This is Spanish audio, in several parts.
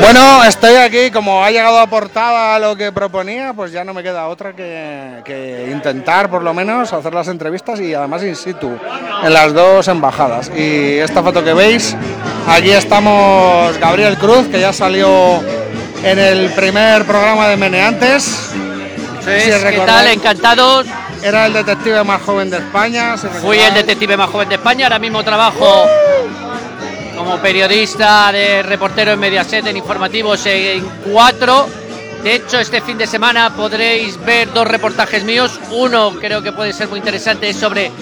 Bueno, estoy aquí, como ha llegado a portada lo que proponía, pues ya no me queda otra que, que, intentar por lo menos hacer las entrevistas y además in situ, en las dos embajadas. Y esta foto que veis, aquí estamos Gabriel Cruz, que ya salió en el primer programa de Meneantes. Sí, si ¿Qué tal? Encantado. Era el detective más joven de España. Fui el detective más joven de España, ahora mismo trabajo como periodista de reportero en Mediaset en informativos en cuatro. De hecho, este fin de semana podréis ver dos reportajes míos. Uno creo que puede ser muy interesante sobre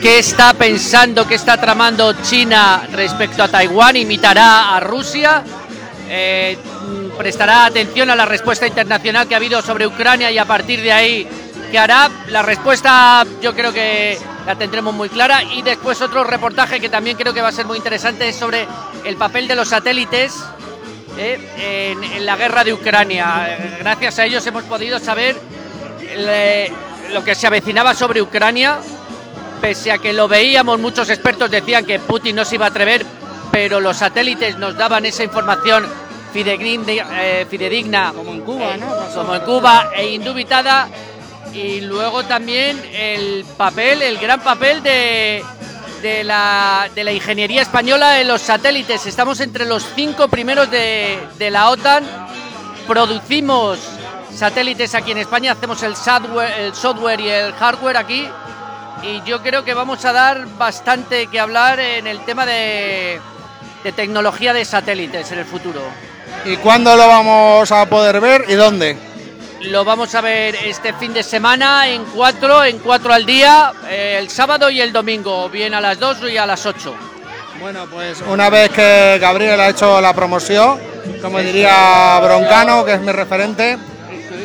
qué está pensando, qué está tramando China respecto a Taiwán. Imitará a Rusia. Eh, prestará atención a la respuesta internacional que ha habido sobre Ucrania y a partir de ahí qué hará. La respuesta yo creo que la tendremos muy clara. Y después otro reportaje que también creo que va a ser muy interesante es sobre el papel de los satélites eh, en, la guerra de Ucrania. Gracias a ellos hemos podido saber lo que se avecinaba sobre Ucrania. Pese a que lo veíamos, muchos expertos decían que Putin no se iba a atrever, pero los satélites nos daban esa información fidedigna, eh, fidedigna como en Cuba, ¿no? como en Cuba e indubitada y luego también el papel, el gran papel de, de, la, de la ingeniería española en los satélites. Estamos entre los cinco primeros de, de la OTAN. Producimos satélites aquí en España, hacemos el software, el software y el hardware aquí. Y yo creo que vamos a dar bastante que hablar en el tema de, de tecnología de satélites en el futuro. ¿Y cuándo lo vamos a poder ver y dónde? Lo vamos a ver este fin de semana en cuatro, en cuatro al día, eh, el sábado y el domingo, bien a las dos y a las ocho. Bueno, pues una vez que Gabriel ha hecho la promoción, como diría Broncano, que es mi referente,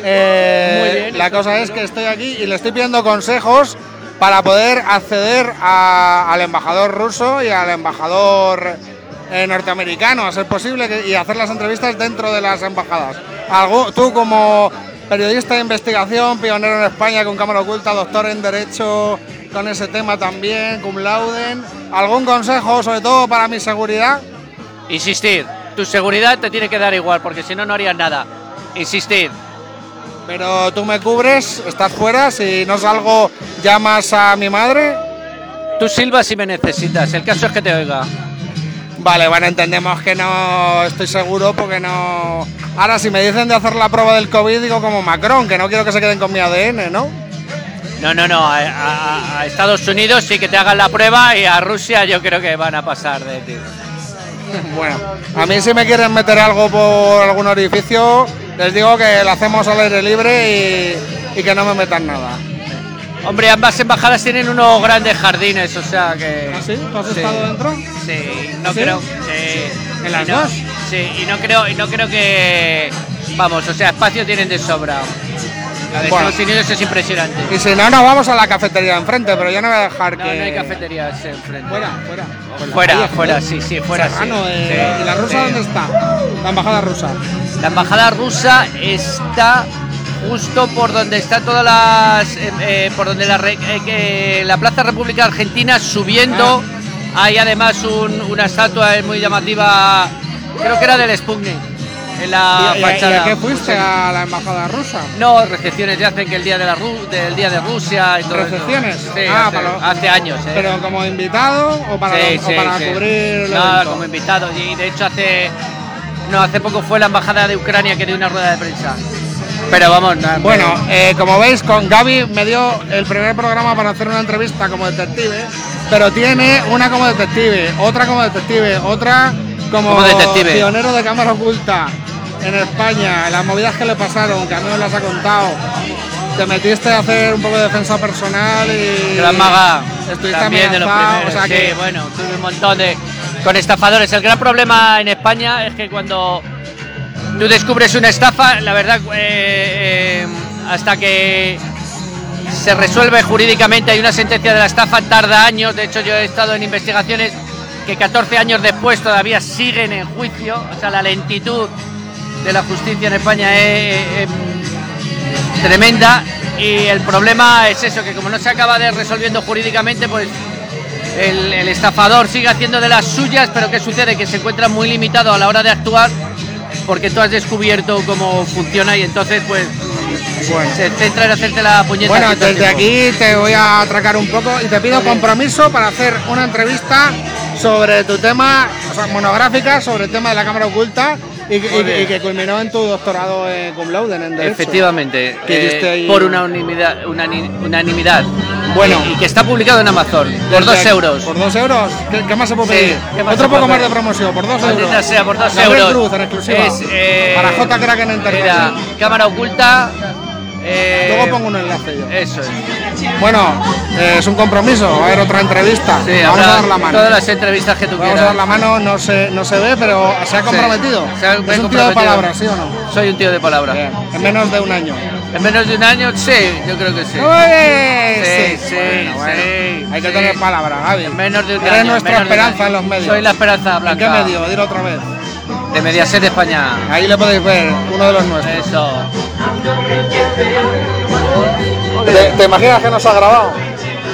eh, la cosa es que estoy aquí y le estoy pidiendo consejos para poder acceder al embajador ruso y al embajador eh, norteamericano, a ser posible, y hacer las entrevistas dentro de las embajadas. Algo, tú como periodista de investigación, pionero en España con cámara oculta, doctor en Derecho con ese tema también, cum lauden. ¿Algún consejo, sobre todo para mi seguridad? Insistir. Tu seguridad te tiene que dar igual, porque si no, no harías nada. Insistir. Pero tú me cubres, estás fuera, si no salgo, llamas a mi madre. Tú silbas si me necesitas, el caso es que te oiga. Vale, bueno, entendemos que no estoy seguro porque no... Ahora, si me dicen de hacer la prueba del COVID, digo como Macron, que no quiero que se queden con mi ADN, ¿no? No, no, no. A, Estados Unidos sí que te hagan la prueba y a Rusia yo creo que van a pasar de ti. Bueno, a mí si me quieren meter algo por algún orificio, les digo que lo hacemos al aire libre y, y que no me metan nada. Hombre, ambas embajadas tienen unos grandes jardines, o sea que. ¿Ah, sí? ¿Tú has estado dentro? Sí, no creo. ¿En las dos? Sí, y no creo, y no creo que. Vamos, o sea, espacio tienen de sobra. La de Estados Unidos es impresionante. Y si no, nos vamos a la cafetería de enfrente, pero yo no voy a dejar no, que. No hay cafeterías enfrente. Fuera, fuera. Fuera, fuera, sí, sí, fuera. sí. ¿Y la rusa dónde está? La embajada rusa. La embajada rusa está justo por donde está todas las eh, eh, por donde la, eh, la Plaza República Argentina subiendo ah. hay además una estatua muy llamativa creo que era del Sputnik en la fachada. ¿Y a qué fuiste a la embajada rusa? No, recepciones ya hacen que el día de la del día de Rusia y todo ¿Recepciones? Sí, ah, hace, años. ¿Pero como invitado o para, para cubrir? No, como invitado. Y de hecho hace no hace poco fue la embajada de Ucrania que dio una rueda de prensa. Pero vamos, Bueno, eh, como veis, con Gaby me dio el primer programa para hacer una entrevista como detective, pero tiene una como detective, otra como detective, otra como, detective. pionero de cámara oculta en España, las movidas que le pasaron, que a mí me las ha contado. Te metiste a hacer un poco de defensa personal y. Gran maga. Estuviste también de los primeros. O sea que... bueno, tuve un montón de. con estafadores. El gran problema en España es que cuando tú descubres una estafa, la verdad, eh, eh, hasta que se resuelve jurídicamente, hay una sentencia de la estafa, tarda años, de hecho yo he estado en investigaciones que 14 años después todavía siguen en juicio, o sea, la lentitud de la justicia en España es, tremenda. Y el problema es eso, que como no se acaba de resolviendo jurídicamente, pues el, el, estafador sigue haciendo de las suyas, pero ¿qué sucede? Que se encuentra muy limitado a la hora de actuar porque tú has descubierto cómo funciona y entonces pues Bueno. se centra en hacerte la puñeta. Bueno, desde aquí te voy a atracar un poco y te pido compromiso para hacer una entrevista sobre tu tema, o sea, monográfica sobre el tema de la cámara oculta y, que culminó en tu doctorado en cum laude en Derecho. Efectivamente, eh, por una unanimidad, unani- unanimidad. Bueno. y, y que está publicado en Amazon por dos euros. ¿Por dos euros? ¿Qué, qué más se puede Sí, pedir? ¿qué más Otro poco más de promoción, por dos euros. sea, por dos Gabriel euros. Cruz, en exclusiva. Es, eh, Para J. Crack en Internet. Mira, cámara oculta. eh, Luego pongo un enlace yo. Eso es. Bueno, eh, es un compromiso, va a haber otra entrevista. Sí, Vamos a dar la mano. Todas las entrevistas que tú Vamos a quieras. dar la mano, no se, no se ve, pero se ha comprometido. se ha- es un tío de palabras, ¿sí o no? Soy un tío de palabra. Bien, En menos de un año. En menos de un año, sí, yo creo que sí. ¡Uy! Sí, sí, Bueno, bueno. sí, Hay que sí. tener palabras, Gaby. En menos de un Eres año. nuestra de un esperanza en los medios. Soy la esperanza ¿En blanca. qué medio? Dilo otra vez. De Mediaset España. Ahí le podéis ver, uno de los nuestros. Eso. ¿Te, te imaginas que nos ha grabado?